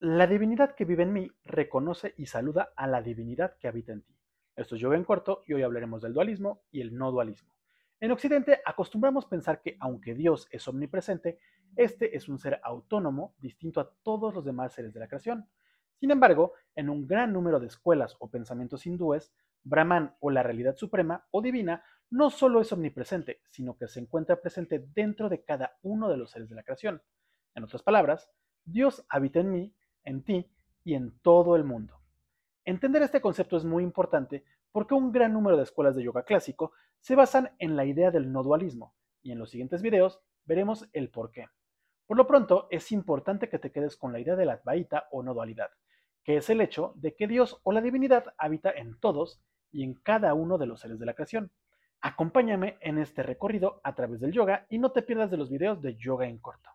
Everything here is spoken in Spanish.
La divinidad que vive en mí reconoce y saluda a la divinidad que habita en ti. Esto es Yoga en corto y hoy hablaremos del dualismo y el no dualismo. En Occidente acostumbramos pensar que aunque Dios es omnipresente, este es un ser autónomo distinto a todos los demás seres de la creación. Sin embargo, en un gran número de escuelas o pensamientos hindúes, Brahman o la realidad suprema o divina no solo es omnipresente, sino que se encuentra presente dentro de cada uno de los seres de la creación. En otras palabras, Dios habita en mí en ti y en todo el mundo. Entender este concepto es muy importante porque un gran número de escuelas de yoga clásico se basan en la idea del no dualismo y en los siguientes videos veremos el por qué. Por lo pronto, es importante que te quedes con la idea de la Advaita o no dualidad, que es el hecho de que Dios o la divinidad habita en todos y en cada uno de los seres de la creación. Acompáñame en este recorrido a través del yoga y no te pierdas de los videos de yoga en corto.